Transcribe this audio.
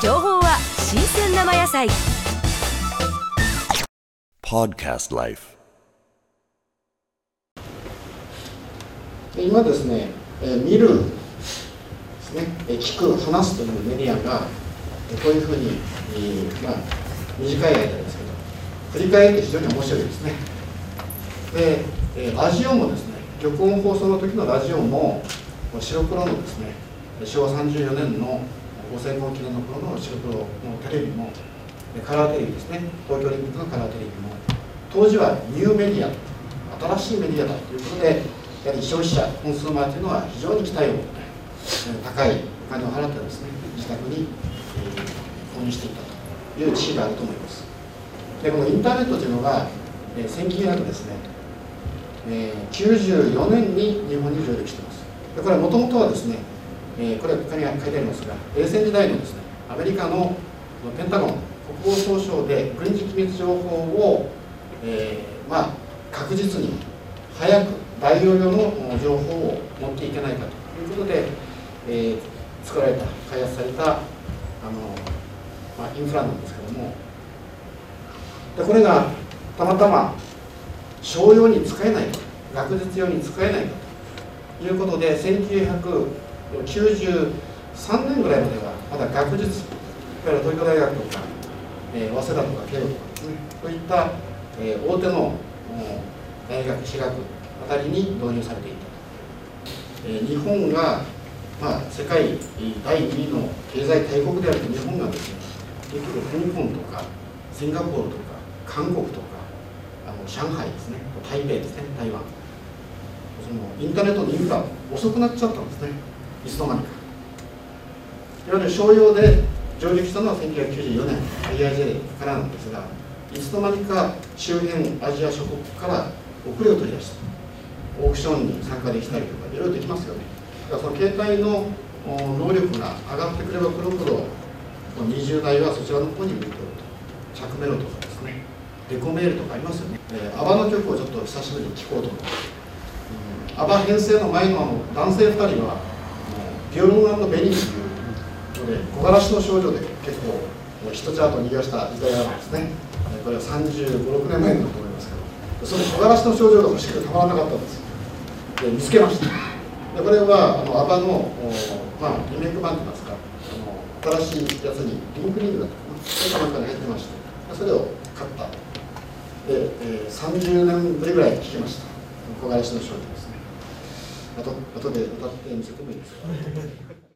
情報は新鮮生野菜 Podcast Life. で今ですね、えー見るですね、えー聞く、話すというメディアが、えーこういうふうに、えーまあ、短い間ですけど、振り返って非常に面白いですね。で、えーラジオもですね、玉音放送の時のラジオも、白黒のですね、昭和34年の五千号記念の頃の白黒のテレビも、カラーテレビですね、東京オリンピックのカラーテレビも、当時はニューメディア、新しいメディアだということで、やはり消費者、コンスーマーというのは非常に期待を、高いお金を払ってですね、自宅に、購入していったという地位があると思います。で、このインターネットというのが、えー、1900ですね、えー94年に日本に上陸しています。でこれはもともとはですね、えこれはここに書いてありますが、冷戦時代のですね、アメリカのペンタゴン、国防総省で軍事機密情報を、えーまあ、確実に早く大容量の情報を持っていけないかということで、えー作られた、開発されたあの、まあ、インフラなんですけども、でこれがたまたま商用に使えないか、学術用に使えないかということで、19 93年ぐらいまでは、まだ学術、いわゆる東京大学とか、えー早稲田とか慶応とかですね、そういった、えー大手の大学、私学あたりに導入されていたと。えー日本が、まあ、世界第2位の経済大国である日本がですね、結局香港とかシンガポールとか韓国とかあの上海ですね、台北ですね、台湾。そのインターネットのインフラ遅くなっちゃったんですね、いつの間にか。いわゆる商用で上陸したのは1994年 IIJ からなんですが、いつの間にか周辺アジア諸国から遅れを取り出した。オークションに参加できたりとか、いろいろできますよね。だからその携帯の能力が上がってくればくるほど、20代はそちらの方に向いてると。着メロとかですね、デコメールとかありますよね。えー、アバの曲をちょっと久しぶりに聴こうと思います。アバ編成の前の男性2人は、あのピョルンベニーというので、木枯らしの少女で結構、ヒットチャートを逃がした時代があるんですね。これは35、6年前だと思いますけど、その木枯らしの少女が欲しくてたまらなかったんです。で見つけました。でこれはあのアバの、まあ、リメイク版といいますか、あの新しいやつにリンクリングだったかな、それかなんかに入ってまして、それを買った。で、えー、30年ぶりぐらい聞きました。木枯らしの少女ですね。あと、後で歌って見せてもいいですか？